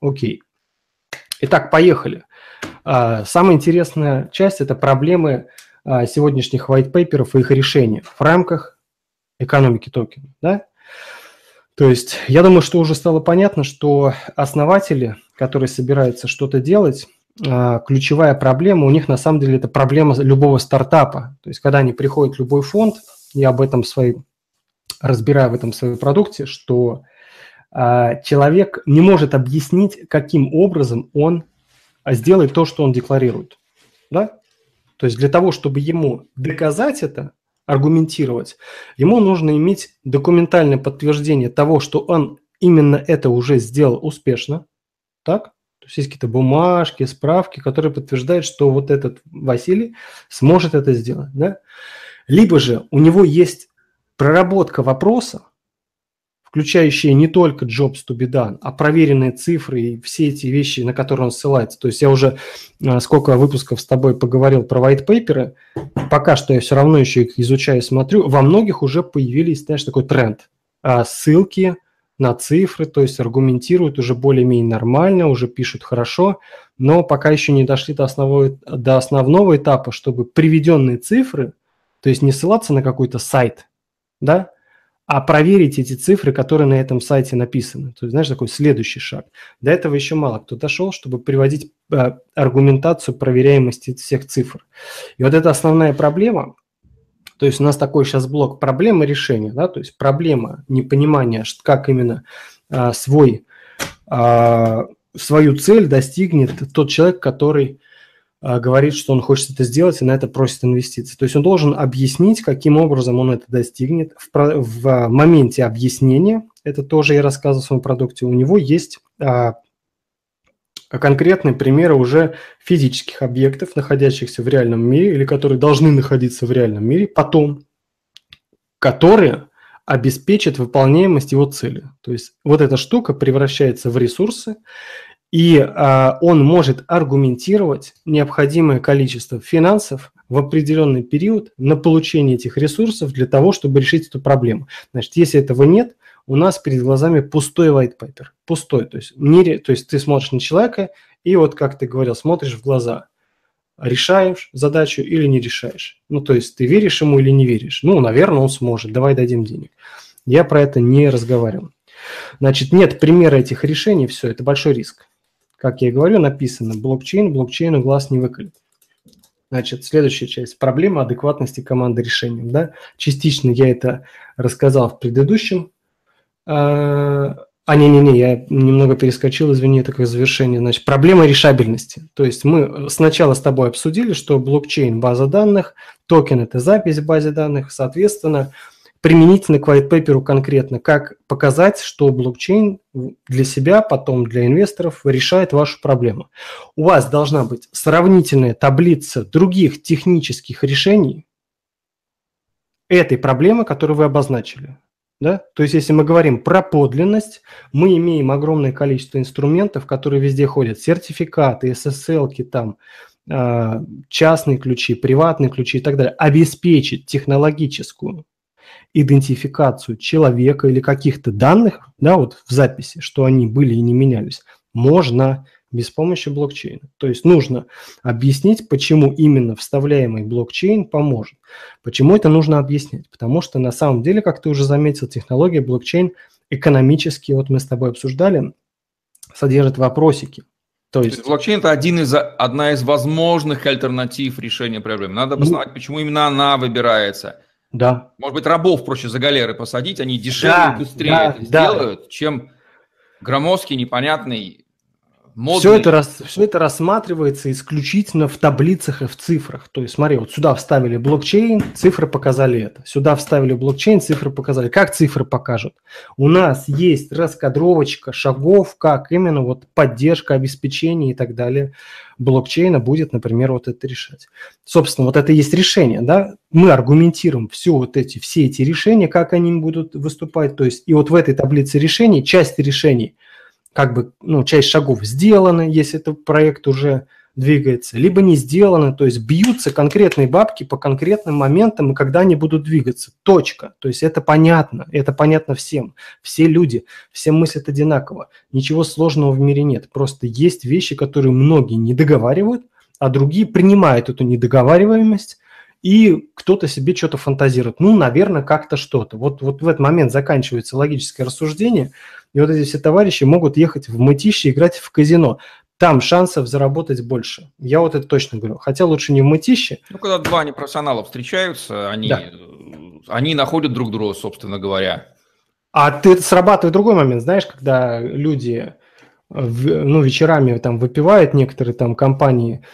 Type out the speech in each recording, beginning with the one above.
Окей. Итак, поехали. А, самая интересная часть – это проблемы а, сегодняшних white paper и их решения в рамках экономики токена. Да? То есть я думаю, что уже стало понятно, что основатели, которые собираются что-то делать, а, ключевая проблема у них на самом деле это проблема любого стартапа. То есть когда они приходят в любой фонд, я об этом своей, разбираю в этом своем продукте, что человек не может объяснить, каким образом он сделает то, что он декларирует. Да? То есть для того, чтобы ему доказать это, аргументировать, ему нужно иметь документальное подтверждение того, что он именно это уже сделал успешно. Так? То есть есть какие-то бумажки, справки, которые подтверждают, что вот этот Василий сможет это сделать. Да? Либо же у него есть проработка вопроса, включающие не только jobs to be done, а проверенные цифры и все эти вещи, на которые он ссылается. То есть я уже а, сколько выпусков с тобой поговорил про white paper, пока что я все равно еще их изучаю, смотрю, во многих уже появились, знаешь, такой тренд. А, ссылки на цифры, то есть аргументируют уже более-менее нормально, уже пишут хорошо, но пока еще не дошли до основного, до основного этапа, чтобы приведенные цифры, то есть не ссылаться на какой-то сайт, да, а проверить эти цифры, которые на этом сайте написаны. То есть, знаешь, такой следующий шаг. До этого еще мало кто дошел, чтобы приводить э, аргументацию проверяемости всех цифр. И вот это основная проблема. То есть у нас такой сейчас блок проблемы решения, да, то есть проблема непонимания, как именно э, свой, э, свою цель достигнет тот человек, который говорит, что он хочет это сделать и на это просит инвестиции. То есть он должен объяснить, каким образом он это достигнет. В, в моменте объяснения, это тоже я рассказывал в своем продукте, у него есть а, конкретные примеры уже физических объектов, находящихся в реальном мире или которые должны находиться в реальном мире потом, которые обеспечат выполняемость его цели. То есть вот эта штука превращается в ресурсы, и а, он может аргументировать необходимое количество финансов в определенный период на получение этих ресурсов для того, чтобы решить эту проблему. Значит, если этого нет, у нас перед глазами пустой white paper. Пустой. То есть, не, то есть ты смотришь на человека и вот, как ты говорил, смотришь в глаза. Решаешь задачу или не решаешь. Ну, то есть ты веришь ему или не веришь. Ну, наверное, он сможет. Давай дадим денег. Я про это не разговаривал. Значит, нет примера этих решений, все, это большой риск. Как я и говорю, написано блокчейн, блокчейну глаз не выколет. Значит, следующая часть. Проблема адекватности команды решением. Да? Частично я это рассказал в предыдущем. А, а, не-не-не, я немного перескочил, извини, это как завершение. Значит, проблема решабельности. То есть мы сначала с тобой обсудили, что блокчейн – база данных, токен – это запись в базе данных, соответственно, применительно к white paper конкретно, как показать, что блокчейн для себя, потом для инвесторов решает вашу проблему. У вас должна быть сравнительная таблица других технических решений этой проблемы, которую вы обозначили. Да? То есть, если мы говорим про подлинность, мы имеем огромное количество инструментов, которые везде ходят. Сертификаты, SSL, там, а, частные ключи, приватные ключи и так далее. Обеспечить технологическую идентификацию человека или каких-то данных, да, вот в записи, что они были и не менялись, можно без помощи блокчейна. То есть нужно объяснить, почему именно вставляемый блокчейн поможет. Почему это нужно объяснять? Потому что на самом деле, как ты уже заметил, технология блокчейн экономически, вот мы с тобой обсуждали, содержит вопросики. То есть, То есть блокчейн это один из, одна из возможных альтернатив решения проблем. Надо обосновать, ну, почему именно она выбирается. Да. Может быть, рабов проще за галеры посадить, они дешевле да, быстрее да, это да. сделают, чем громоздкий, непонятный модный. Все это, все это рассматривается исключительно в таблицах и в цифрах. То есть, смотри, вот сюда вставили блокчейн, цифры показали это. Сюда вставили блокчейн, цифры показали. Как цифры покажут? У нас есть раскадровочка шагов, как именно вот поддержка, обеспечение и так далее блокчейна будет, например, вот это решать. Собственно, вот это и есть решение, да? Мы аргументируем все вот эти, все эти решения, как они будут выступать. То есть, и вот в этой таблице решений, часть решений – как бы, ну, часть шагов сделаны, если это проект уже двигается, либо не сделано, то есть бьются конкретные бабки по конкретным моментам и когда они будут двигаться. Точка. То есть это понятно, это понятно всем. Все люди, все мыслят одинаково. Ничего сложного в мире нет. Просто есть вещи, которые многие не договаривают, а другие принимают эту недоговариваемость и кто-то себе что-то фантазирует. Ну, наверное, как-то что-то. Вот, вот в этот момент заканчивается логическое рассуждение, и вот эти все товарищи могут ехать в мытище, играть в казино. Там шансов заработать больше. Я вот это точно говорю. Хотя лучше не в мытище. Ну, когда два непрофессионала встречаются, они, да. они находят друг друга, собственно говоря. А ты срабатывает другой момент, знаешь, когда люди ну, вечерами там выпивают некоторые там компании,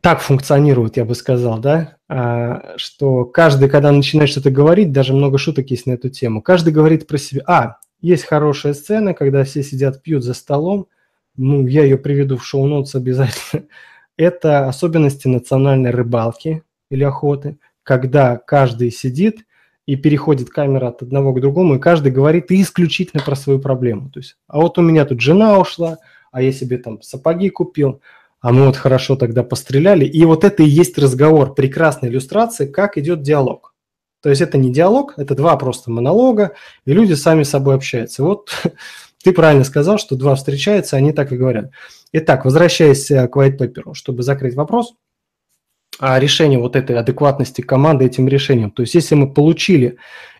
так функционируют, я бы сказал, да, что каждый, когда начинает что-то говорить, даже много шуток есть на эту тему, каждый говорит про себя, а, есть хорошая сцена, когда все сидят, пьют за столом, ну, я ее приведу в шоу-нотс обязательно, это особенности национальной рыбалки или охоты, когда каждый сидит и переходит камера от одного к другому, и каждый говорит исключительно про свою проблему. То есть, а вот у меня тут жена ушла, а я себе там сапоги купил, а мы вот хорошо тогда постреляли. И вот это и есть разговор, прекрасная иллюстрация, как идет диалог. То есть это не диалог, это два просто монолога, и люди сами с собой общаются. Вот ты правильно сказал, что два встречаются, они так и говорят. Итак, возвращаясь э, к white paper, чтобы закрыть вопрос, решение вот этой адекватности команды этим решением. То есть если мы получили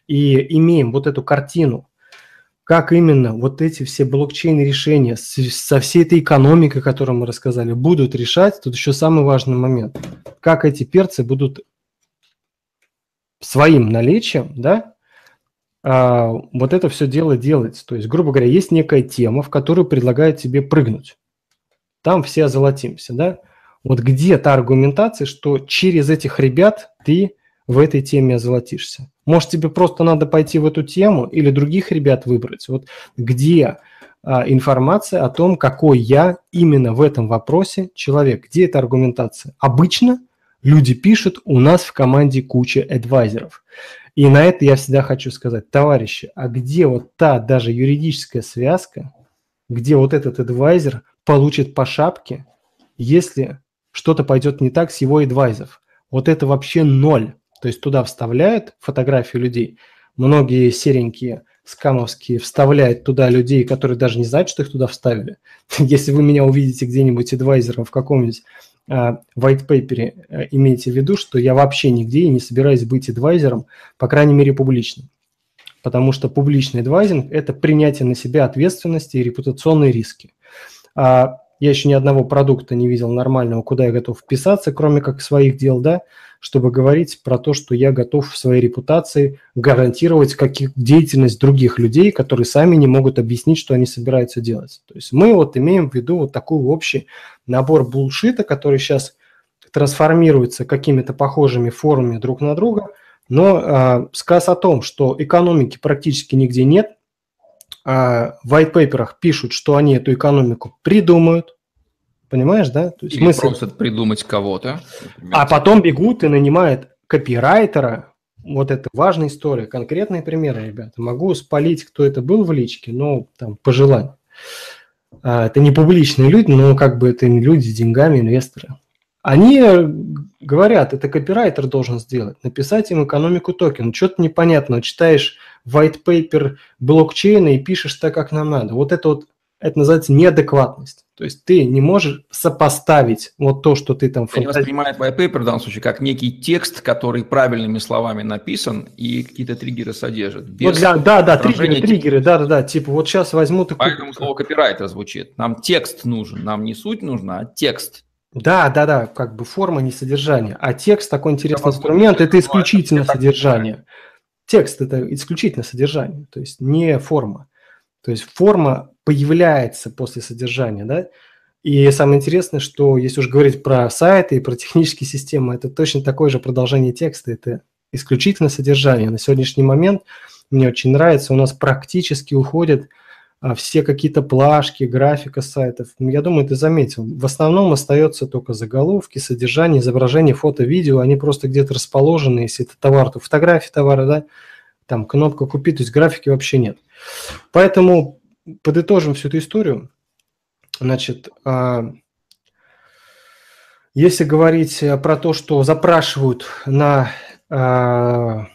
и имеем вот эту картину как именно вот эти все блокчейн-решения со всей этой экономикой, которую мы рассказали, будут решать, тут еще самый важный момент. Как эти перцы будут своим наличием, да, а, вот это все дело делать. То есть, грубо говоря, есть некая тема, в которую предлагают тебе прыгнуть. Там все озолотимся, да. Вот где та аргументация, что через этих ребят ты в этой теме озолотишься. Может, тебе просто надо пойти в эту тему или других ребят выбрать. Вот где а, информация о том, какой я именно в этом вопросе человек. Где эта аргументация? Обычно люди пишут, у нас в команде куча адвайзеров. И на это я всегда хочу сказать, товарищи, а где вот та даже юридическая связка, где вот этот адвайзер получит по шапке, если что-то пойдет не так с его адвайзов? Вот это вообще ноль. То есть туда вставляют фотографии людей. Многие серенькие скамовские вставляют туда людей, которые даже не знают, что их туда вставили. Если вы меня увидите где-нибудь адвайзером в каком-нибудь uh, white paper, uh, имейте в виду, что я вообще нигде и не собираюсь быть адвайзером, по крайней мере, публичным. Потому что публичный адвайзинг – это принятие на себя ответственности и репутационные риски. Uh, я еще ни одного продукта не видел нормального, куда я готов вписаться, кроме как своих дел, да, чтобы говорить про то, что я готов в своей репутации гарантировать каких деятельность других людей, которые сами не могут объяснить, что они собираются делать. То есть мы вот имеем в виду вот такой общий набор булшита, который сейчас трансформируется какими-то похожими формами друг на друга, но э, сказ о том, что экономики практически нигде нет, э, в white paper пишут, что они эту экономику придумают, Понимаешь, да? То есть Или мысль... просто придумать кого-то. А потом бегут и нанимают копирайтера. Вот это важная история. Конкретные примеры, ребята. Могу спалить, кто это был в личке, но там по желанию. А, это не публичные люди, но как бы это люди с деньгами, инвесторы. Они говорят, это копирайтер должен сделать, написать им экономику токена. Что-то непонятно. Читаешь white paper блокчейна и пишешь так, как нам надо. Вот это вот это называется неадекватность. То есть ты не можешь сопоставить вот то, что ты там... Они воспринимают white paper в данном случае как некий текст, который правильными словами написан и какие-то триггеры содержит. Вот для, да, да, триггеры, триггеры, да, да, да. Типа вот сейчас возьму... Такой... Поэтому слово копирайтер звучит. Нам текст нужен, нам не суть нужна, а текст. Да, да, да, как бы форма, не содержание. А текст такой интересный инструмент, это исключительно содержание. Текст это исключительно содержание, то есть не форма. То есть форма появляется после содержания, да. И самое интересное, что если уж говорить про сайты и про технические системы, это точно такое же продолжение текста, это исключительно содержание. На сегодняшний момент мне очень нравится, у нас практически уходят а, все какие-то плашки, графика сайтов. Я думаю, ты заметил. В основном остается только заголовки, содержание, изображение, фото, видео. Они просто где-то расположены. Если это товар, то фотографии товара, да, там кнопка «Купить», то есть графики вообще нет. Поэтому подытожим всю эту историю. Значит, а, Если говорить про то, что запрашивают на, на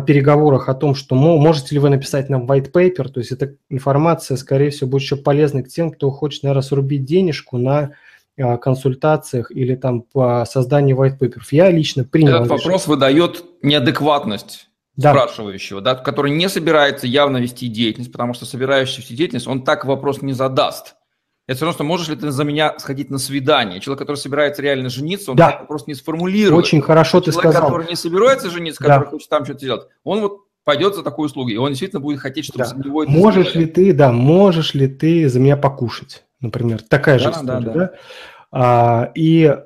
переговорах о том, что можете ли вы написать нам white paper, то есть эта информация, скорее всего, будет еще полезной к тем, кто хочет, наверное, срубить денежку на консультациях или там по созданию white paper. Я лично принял... Этот вопрос выдает неадекватность да. спрашивающего, да, который не собирается явно вести деятельность, потому что собирающийся вести деятельность, он так вопрос не задаст. Это все равно, что можешь ли ты за меня сходить на свидание. Человек, который собирается реально жениться, он да. вопрос не сформулирует. Очень хорошо ты Человек, сказал. который не собирается жениться, который да. хочет там что-то делать, он вот пойдет за такую услугу, и он действительно будет хотеть, чтобы да. за него это Можешь сделали. ли ты, да, можешь ли ты за меня покушать, например. Такая же да, история, да? да? А, и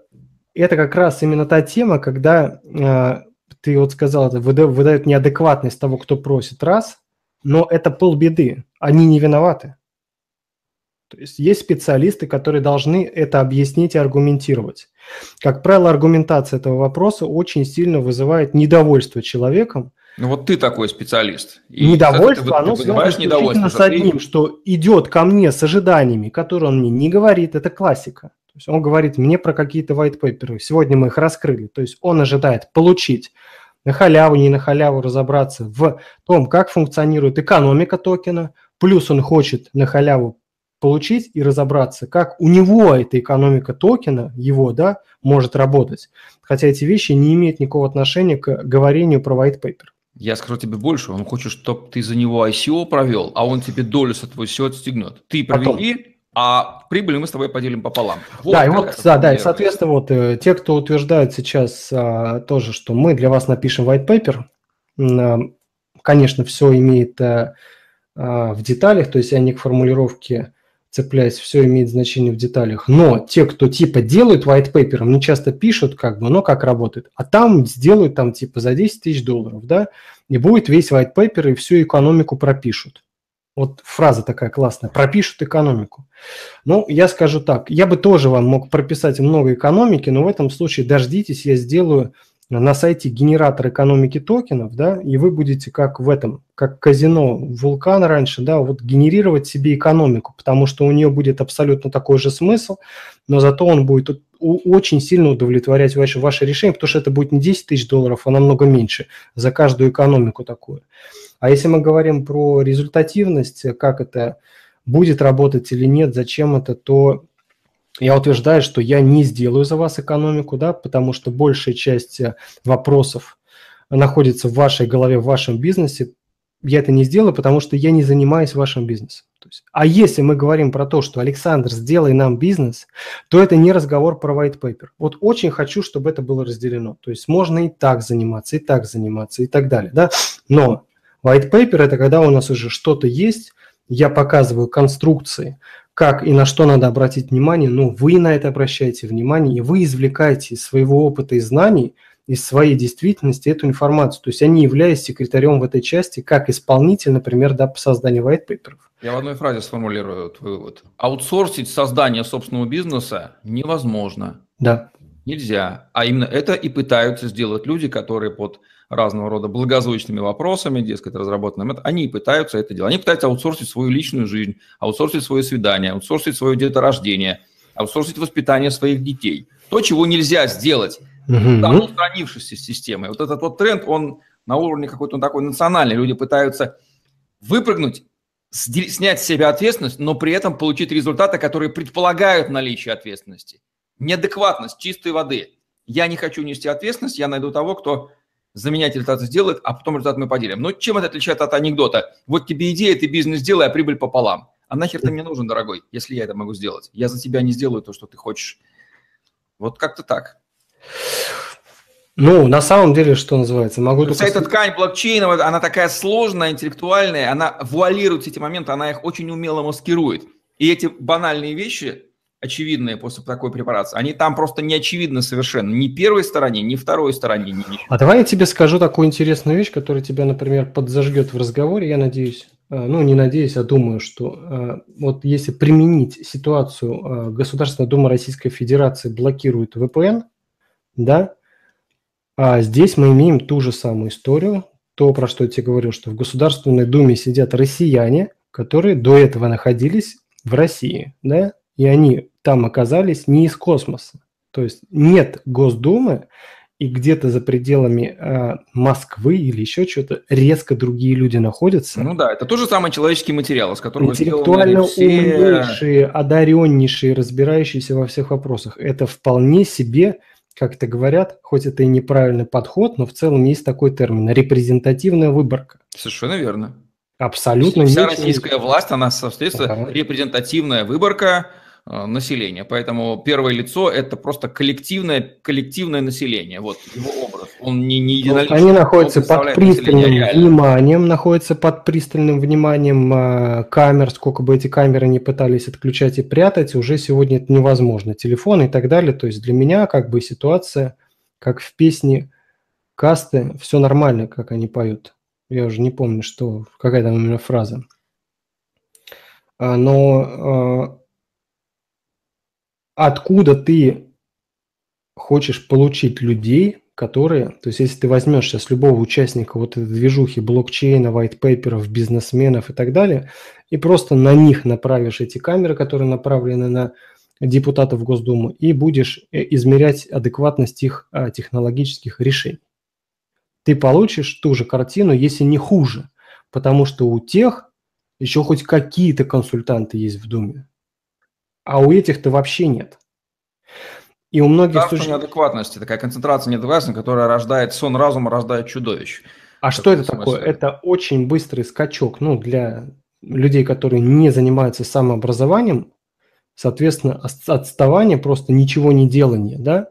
это как раз именно та тема, когда а, ты вот сказал, это выдают неадекватность того, кто просит, раз, но это полбеды, они не виноваты. То есть есть специалисты, которые должны это объяснить и аргументировать. Как правило, аргументация этого вопроса очень сильно вызывает недовольство человеком. Ну вот ты такой специалист. И, недовольство, оно связано исключительно с одним, что идет ко мне с ожиданиями, которые он мне не говорит, это классика. То есть он говорит мне про какие-то white paper. Сегодня мы их раскрыли. То есть он ожидает получить на халяву, не на халяву разобраться в том, как функционирует экономика токена, плюс он хочет на халяву получить и разобраться, как у него эта экономика токена, его, да, может работать. Хотя эти вещи не имеют никакого отношения к говорению про white paper. Я скажу тебе больше, он хочет, чтобы ты за него ICO провел, а он тебе долю с этого ICO отстегнет. Ты провели, Потом. А прибыль мы с тобой поделим пополам. Вот да, и вот, да, да, и соответственно, вот э, те, кто утверждают сейчас а, тоже, что мы для вас напишем white paper, а, конечно, все имеет а, а, в деталях, то есть они к формулировке цепляясь, все имеет значение в деталях. Но те, кто типа делают white paper, мне часто пишут, как бы, ну как работает. А там сделают там типа за 10 тысяч долларов, да, и будет весь white paper и всю экономику пропишут. Вот фраза такая классная, пропишут экономику. Ну, я скажу так, я бы тоже вам мог прописать много экономики, но в этом случае дождитесь, я сделаю на сайте генератор экономики токенов, да, и вы будете как в этом, как казино Вулкан раньше, да, вот генерировать себе экономику, потому что у нее будет абсолютно такой же смысл, но зато он будет очень сильно удовлетворять ваше, ваше решение, потому что это будет не 10 тысяч долларов, а намного меньше за каждую экономику такую. А если мы говорим про результативность, как это будет работать или нет, зачем это, то я утверждаю, что я не сделаю за вас экономику, да, потому что большая часть э, вопросов находится в вашей голове, в вашем бизнесе. Я это не сделаю, потому что я не занимаюсь вашим бизнесом. То есть, а если мы говорим про то, что Александр, сделай нам бизнес, то это не разговор про white paper. Вот очень хочу, чтобы это было разделено. То есть можно и так заниматься, и так заниматься, и так далее. Да? Но white paper – это когда у нас уже что-то есть, я показываю конструкции, как и на что надо обратить внимание, ну, вы на это обращаете внимание, и вы извлекаете из своего опыта и знаний, из своей действительности эту информацию. То есть они являются секретарем в этой части, как исполнитель, например, да, по созданию white paper. Я в одной фразе сформулирую твой вывод. Аутсорсить создание собственного бизнеса невозможно. Да. Нельзя. А именно это и пытаются сделать люди, которые под разного рода благозвучными вопросами, дескать, разработанным, они пытаются это делать. Они пытаются аутсорсить свою личную жизнь, аутсорсить свое свидание, аутсорсить свое деторождение, аутсорсить воспитание своих детей. То, чего нельзя сделать, угу. там устранившись из системы. Вот этот вот тренд, он на уровне какой-то такой национальный. Люди пытаются выпрыгнуть, снять с себя ответственность, но при этом получить результаты, которые предполагают наличие ответственности. Неадекватность чистой воды. Я не хочу нести ответственность, я найду того, кто за меня результаты сделает, а потом результат мы поделим. Но чем это отличается от анекдота? Вот тебе идея, ты бизнес сделай, а прибыль пополам. А нахер ты мне нужен, дорогой, если я это могу сделать? Я за тебя не сделаю то, что ты хочешь. Вот как-то так. Ну, на самом деле, что называется, могу Вся эта ткань блокчейна, она такая сложная, интеллектуальная, она вуалирует эти моменты, она их очень умело маскирует. И эти банальные вещи, очевидные после такой препарации. Они там просто не очевидны совершенно. Ни первой стороне, ни второй стороне. Ни А давай я тебе скажу такую интересную вещь, которая тебя, например, подзажгет в разговоре, я надеюсь. Э, ну, не надеюсь, а думаю, что э, вот если применить ситуацию, э, Государственная Дума Российской Федерации блокирует VPN, да, а здесь мы имеем ту же самую историю, то, про что я тебе говорил, что в Государственной Думе сидят россияне, которые до этого находились в России, да, и они там оказались не из космоса. То есть нет Госдумы, и где-то за пределами э, Москвы или еще что-то резко другие люди находятся. Ну да, это тоже самый человеческий материал, из которого Интеллектуально все... умнейшие, одареннейшие, разбирающиеся во всех вопросах. Это вполне себе, как это говорят, хоть это и неправильный подход, но в целом есть такой термин – репрезентативная выборка. Совершенно верно. Абсолютно. Вся российская власть, она, соответственно, ага. репрезентативная выборка – населения. Поэтому первое лицо – это просто коллективное, коллективное население. Вот его образ. Он не, не единоличный. Они находятся под пристальным вниманием, находятся под пристальным вниманием э, камер, сколько бы эти камеры не пытались отключать и прятать, уже сегодня это невозможно. Телефон и так далее. То есть для меня как бы ситуация, как в песне касты, все нормально, как они поют. Я уже не помню, что, какая там именно фраза. А, но э, откуда ты хочешь получить людей, которые, то есть если ты возьмешь сейчас любого участника вот этой движухи блокчейна, white бизнесменов и так далее, и просто на них направишь эти камеры, которые направлены на депутатов Госдумы, и будешь э, измерять адекватность их а, технологических решений. Ты получишь ту же картину, если не хуже, потому что у тех еще хоть какие-то консультанты есть в Думе а у этих-то вообще нет. И у многих... Суще... неадекватности, такая концентрация неадекватности, которая рождает сон разума, рождает чудовищ. А что это смысле? такое? Это очень быстрый скачок, ну, для людей, которые не занимаются самообразованием, соответственно, отставание, просто ничего не делание, да,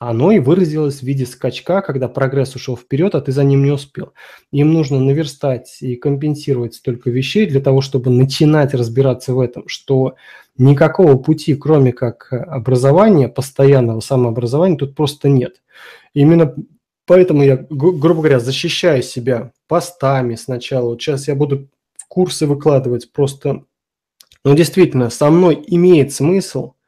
оно и выразилось в виде скачка, когда прогресс ушел вперед, а ты за ним не успел. Им нужно наверстать и компенсировать столько вещей для того, чтобы начинать разбираться в этом, что никакого пути, кроме как образования, постоянного самообразования, тут просто нет. Именно поэтому я, грубо говоря, защищаю себя постами сначала. Вот сейчас я буду курсы выкладывать просто... Но действительно, со мной имеет смысл –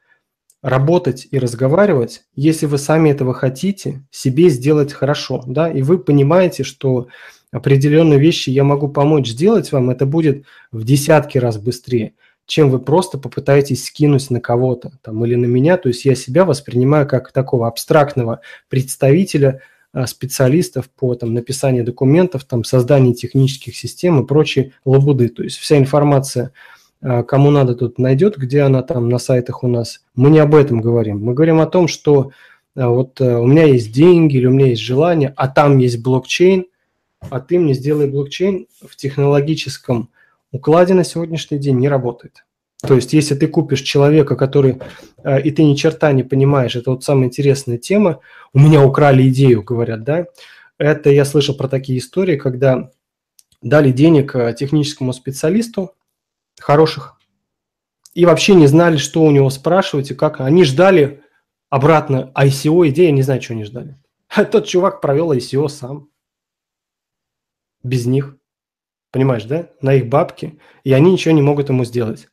работать и разговаривать, если вы сами этого хотите, себе сделать хорошо, да, и вы понимаете, что определенные вещи я могу помочь сделать вам, это будет в десятки раз быстрее, чем вы просто попытаетесь скинуть на кого-то там, или на меня. То есть я себя воспринимаю как такого абстрактного представителя а, специалистов по там, написанию документов, там, созданию технических систем и прочей лабуды. То есть вся информация – кому надо тут найдет, где она там на сайтах у нас. Мы не об этом говорим. Мы говорим о том, что э, вот э, у меня есть деньги или у меня есть желание, а там есть блокчейн, а ты мне сделай блокчейн в технологическом укладе на сегодняшний день не работает. То есть, если ты купишь человека, который, и ты ни черта не понимаешь, это вот самая интересная тема, у меня украли идею, говорят, да, это я слышал про такие истории, когда дали денег техническому специалисту, хороших. И вообще не знали, что у него спрашивать и как. Они ждали обратно ICO идеи, я не знаю, что они ждали. А тот чувак провел ICO сам. Без них. Понимаешь, да? На их бабки. И они ничего не могут ему сделать.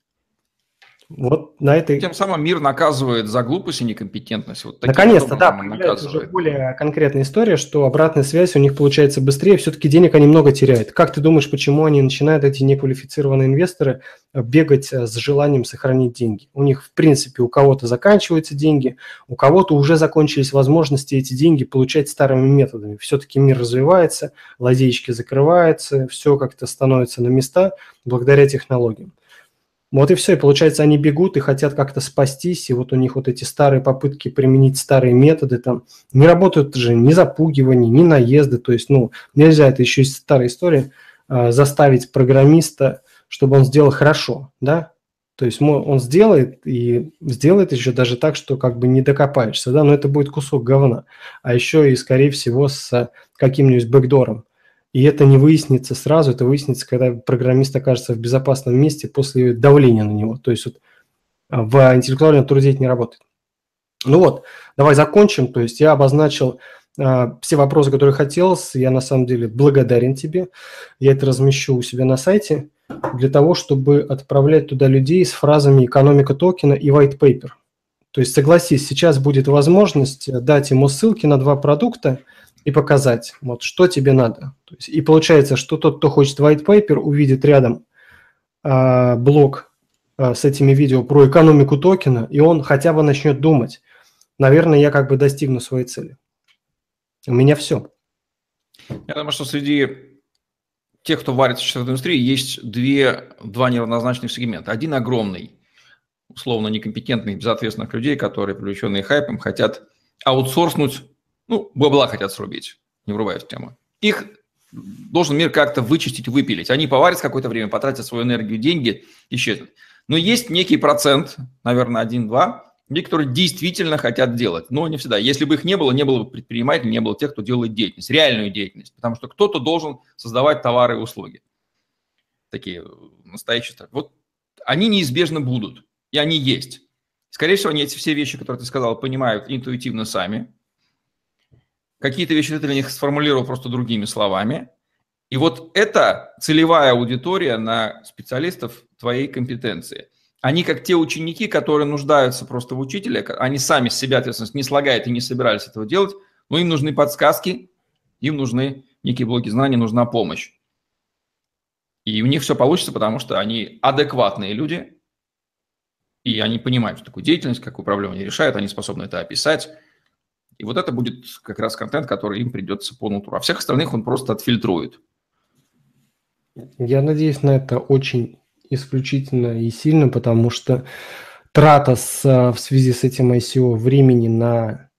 Вот на этой... Тем самым мир наказывает за глупость и некомпетентность. Вот Наконец-то, да, появляется уже более конкретная история, что обратная связь у них получается быстрее, все-таки денег они много теряют. Как ты думаешь, почему они начинают, эти неквалифицированные инвесторы, бегать э, с желанием сохранить деньги? У них, в принципе, у кого-то заканчиваются деньги, у кого-то уже закончились возможности эти деньги получать старыми методами. Все-таки мир развивается, лазейки закрываются, все как-то становится на места благодаря технологиям. Вот и все, и получается, они бегут и хотят как-то спастись, и вот у них вот эти старые попытки применить старые методы там. Не работают же ни запугивание, ни наезды, то есть, ну, нельзя, это еще из старой истории, а, заставить программиста, чтобы он сделал хорошо, да, то есть он сделает и сделает еще даже так, что как бы не докопаешься, да, но это будет кусок говна, а еще и, скорее всего, с каким-нибудь бэкдором, и это не выяснится сразу, это выяснится, когда программист окажется в безопасном месте после давления на него. То есть вот а, в интеллектуальном труде это не работает. Ну вот, давай закончим. То есть я обозначил э, все вопросы, которые хотел. Я на самом деле благодарен тебе. Я это размещу у себя на сайте для того, чтобы отправлять туда людей с фразами «экономика токена» и «white paper». То есть согласись, сейчас будет возможность дать ему ссылки на два продукта – и показать, вот что тебе надо. То есть, и получается, что тот, кто хочет white paper, увидит рядом э, блок э, с этими видео про экономику токена, и он хотя бы начнет думать, наверное, я как бы достигну своей цели. У меня все. Я думаю, что среди тех, кто варится в индустрии, есть две, два неравнозначных сегмента. Один огромный, условно некомпетентных, безответственных людей, которые, привлеченные хайпом, хотят аутсорснуть, ну, бабла хотят срубить, не врубаясь в тему. Их должен мир как-то вычистить, выпилить. Они поварятся какое-то время, потратят свою энергию, деньги, исчезнут. Но есть некий процент, наверное, 1-2, людей, которые действительно хотят делать. Но не всегда. Если бы их не было, не было бы предпринимателей, не было тех, кто делает деятельность, реальную деятельность. Потому что кто-то должен создавать товары и услуги. Такие настоящие. Вот они неизбежно будут. И они есть. Скорее всего, они эти все вещи, которые ты сказал, понимают интуитивно сами. Какие-то вещи ты для них сформулировал просто другими словами. И вот это целевая аудитория на специалистов твоей компетенции. Они как те ученики, которые нуждаются просто в учителе, они сами с себя ответственность не слагают и не собирались этого делать, но им нужны подсказки, им нужны некие блоки знаний, нужна помощь. И у них все получится, потому что они адекватные люди, и они понимают, что такую деятельность, какую проблему они решают, они способны это описать. И вот это будет как раз контент, который им придется по нутру. А всех остальных он просто отфильтрует. Я надеюсь на это очень исключительно и сильно, потому что трата с, в связи с этим ICO времени на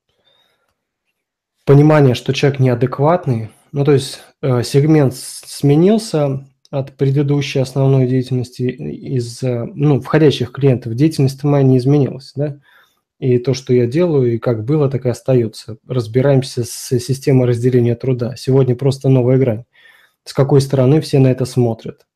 понимание, что человек неадекватный, ну то есть э, сегмент сменился, от предыдущей основной деятельности из ну, входящих клиентов. Деятельность моя не изменилась, да? И то, что я делаю, и как было, так и остается. Разбираемся с системой разделения труда. Сегодня просто новая грань. С какой стороны все на это смотрят.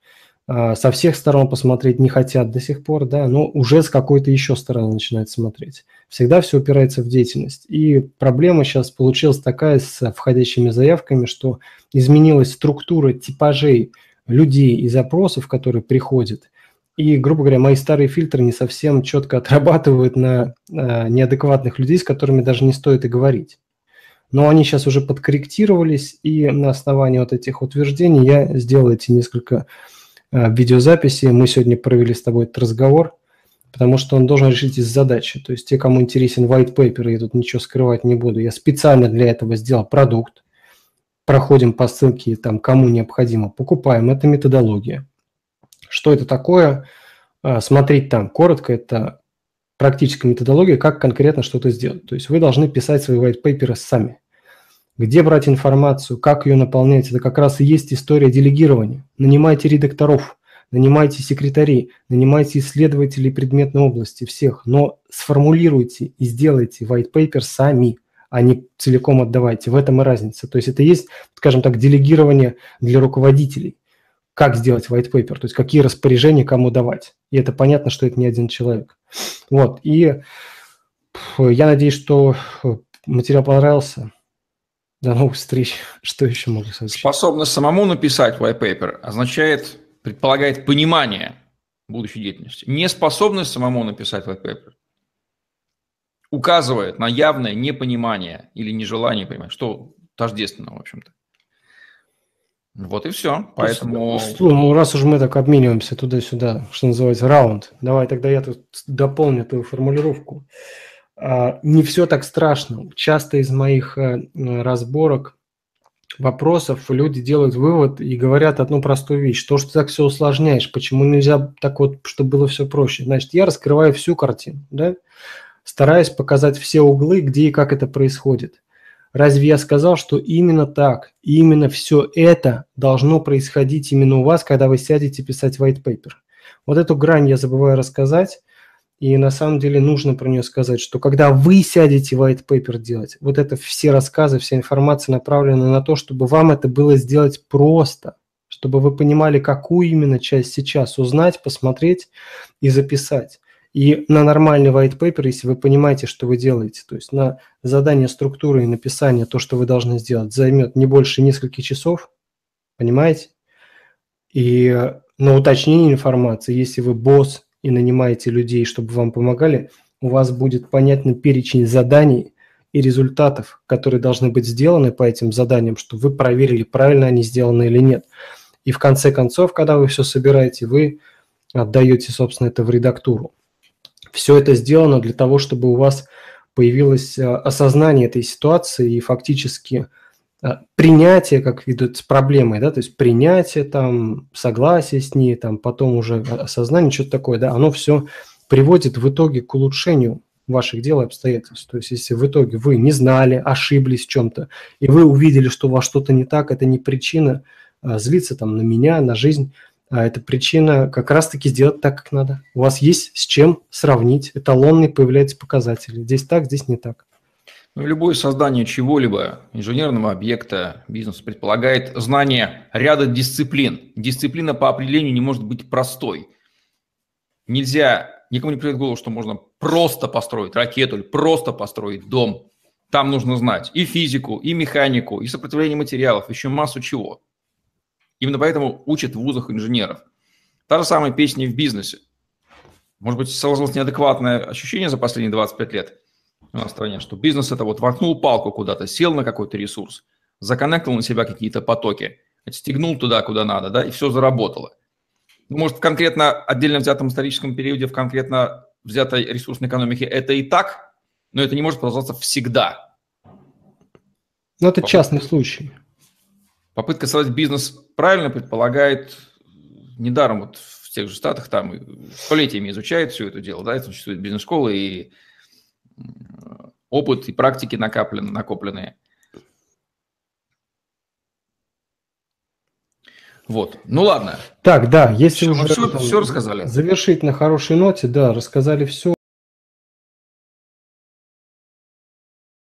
А, со всех сторон посмотреть не хотят до сих пор, да, но уже с какой-то еще стороны начинают смотреть. Всегда все упирается в деятельность. И проблема сейчас получилась такая с входящими заявками, что изменилась структура типажей людей и запросов, которые приходят. И, грубо говоря, мои старые фильтры не совсем четко отрабатывают на э, неадекватных людей, с которыми даже не стоит и говорить. Но они сейчас уже подкорректировались, и на основании вот этих утверждений я сделал эти несколько э, видеозаписей. Мы сегодня провели с тобой этот разговор, потому что он должен решить из задачи. То есть те, кому интересен white paper, я тут ничего скрывать не буду. Я специально для этого сделал продукт, проходим по ссылке, там, кому необходимо, покупаем. Это методология. Что это такое? А, смотреть там коротко, это практическая методология, как конкретно что-то сделать. То есть вы должны писать свои white paper сами. Где брать информацию, как ее наполнять, это как раз и есть история делегирования. Нанимайте редакторов, нанимайте секретарей, нанимайте исследователей предметной области, всех, но сформулируйте и сделайте white paper сами а не целиком отдавайте. В этом и разница. То есть это есть, скажем так, делегирование для руководителей. Как сделать white paper, то есть какие распоряжения кому давать. И это понятно, что это не один человек. Вот, и я надеюсь, что материал понравился. До новых встреч. Что еще могу сказать? Способность самому написать white paper означает, предполагает понимание будущей деятельности. Неспособность самому написать white paper указывает на явное непонимание или нежелание понимать, что тождественно, в общем-то. Вот и все. Поэтому... Ну, раз уж мы так обмениваемся туда-сюда, что называется, раунд, давай тогда я тут дополню твою формулировку. А, не все так страшно. Часто из моих э, разборок вопросов люди делают вывод и говорят одну простую вещь. То, что ты так все усложняешь, почему нельзя так вот, чтобы было все проще? Значит, я раскрываю всю картину, да? стараясь показать все углы, где и как это происходит. Разве я сказал, что именно так, именно все это должно происходить именно у вас, когда вы сядете писать white paper? Вот эту грань я забываю рассказать, и на самом деле нужно про нее сказать, что когда вы сядете white paper делать, вот это все рассказы, вся информация направлена на то, чтобы вам это было сделать просто, чтобы вы понимали, какую именно часть сейчас узнать, посмотреть и записать. И на нормальный white paper, если вы понимаете, что вы делаете, то есть на задание структуры и написание, то, что вы должны сделать, займет не больше нескольких часов, понимаете? И на уточнение информации, если вы босс и нанимаете людей, чтобы вам помогали, у вас будет понятный перечень заданий и результатов, которые должны быть сделаны по этим заданиям, чтобы вы проверили, правильно они сделаны или нет. И в конце концов, когда вы все собираете, вы отдаете, собственно, это в редактуру. Все это сделано для того, чтобы у вас появилось осознание этой ситуации и фактически принятие как виду с проблемой, да, то есть принятие там, согласие с ней, там, потом уже осознание, что-то такое, да, оно все приводит в итоге к улучшению ваших дел и обстоятельств. То есть, если в итоге вы не знали, ошиблись в чем-то, и вы увидели, что у вас что-то не так, это не причина а, злиться там на меня, на жизнь, а это причина как раз-таки сделать так, как надо. У вас есть с чем сравнить, эталонные появляются показатели. Здесь так, здесь не так. Ну, любое создание чего-либо, инженерного объекта, бизнеса, предполагает знание ряда дисциплин. Дисциплина по определению не может быть простой. Нельзя никому не придет в голову, что можно просто построить ракету или просто построить дом. Там нужно знать и физику, и механику, и сопротивление материалов, еще массу чего. Именно поэтому учат в вузах инженеров. Та же самая песня в бизнесе. Может быть, сложилось неадекватное ощущение за последние 25 лет у нас в стране, что бизнес это вот воткнул палку куда-то, сел на какой-то ресурс, законнектил на себя какие-то потоки, отстегнул туда, куда надо, да, и все заработало – может, в конкретно отдельно взятом историческом периоде, в конкретно взятой ресурсной экономике это и так, но это не может продолжаться всегда. Но это частный случай. Попытка создать бизнес правильно предполагает, недаром вот в тех же Штатах там столетиями изучают все это дело, да, это существует бизнес-школы и опыт и практики накоплены, накопленные. Вот. Ну ладно. Так, да, если все, уже все, все рассказали. завершить на хорошей ноте, да, рассказали все.